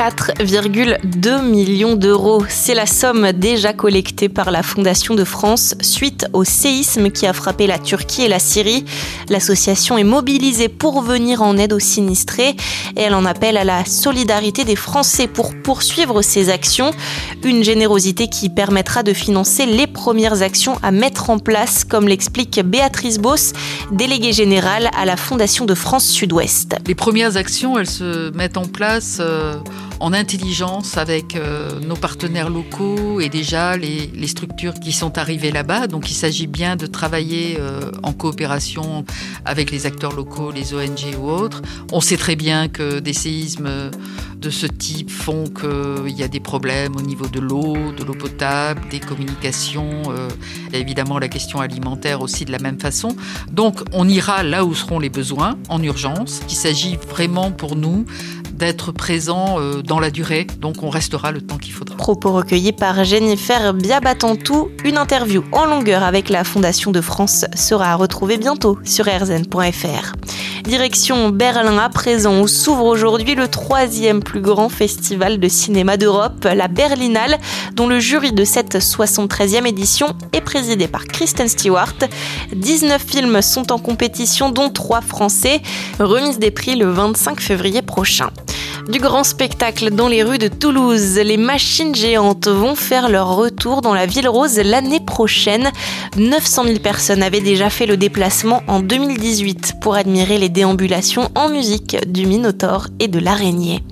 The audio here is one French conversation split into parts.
4,2 millions d'euros. C'est la somme déjà collectée par la Fondation de France suite au séisme qui a frappé la Turquie et la Syrie. L'association est mobilisée pour venir en aide aux sinistrés et elle en appelle à la solidarité des Français pour poursuivre ces actions. Une générosité qui permettra de financer les premières actions à mettre en place, comme l'explique Béatrice Boss, déléguée générale à la Fondation de France Sud-Ouest. Les premières actions, elles se mettent en place. Euh, en intelligence avec euh, nos partenaires locaux et déjà les, structures qui sont arrivées là-bas. Donc il s'agit bien de travailler euh, en coopération avec les acteurs locaux, les ONG ou autres. On sait très bien que des séismes de ce type font qu'il y a des problèmes au niveau de l'eau, de l'eau potable, des communications, euh, et évidemment la question alimentaire aussi de la même façon. Donc on ira là où seront les besoins en urgence. Il s'agit vraiment pour nous d'être présent euh, dans la durée, donc on restera le temps qu'il faudra. Propos recueillis par Jennifer Biabatantou. Une interview en longueur avec la Fondation de France sera à retrouver bientôt sur rzn.fr. Direction Berlin à présent où s'ouvre aujourd'hui le troisième plus grand festival de cinéma d'Europe, la Berlinale, dont le jury de cette 73e édition est présidé par Kristen Stewart. 19 films sont en compétition, dont 3 français. Remise des prix le 25 février prochain. Du grand spectacle dans les rues de Toulouse, les machines géantes vont faire leur retour dans la ville rose l'année prochaine. 900 000 personnes avaient déjà fait le déplacement en 2018 pour admirer les déambulations en musique du Minotaure et de l'araignée.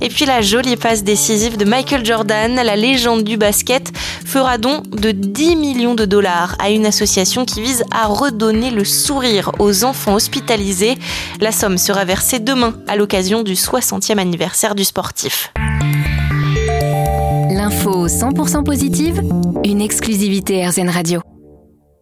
Et puis la jolie passe décisive de Michael Jordan, la légende du basket, fera don de 10 millions de dollars à une association qui vise à redonner le sourire aux enfants hospitalisés. La somme sera versée demain à l'occasion du 60e anniversaire du sportif. L'info 100% positive, une exclusivité RZN Radio.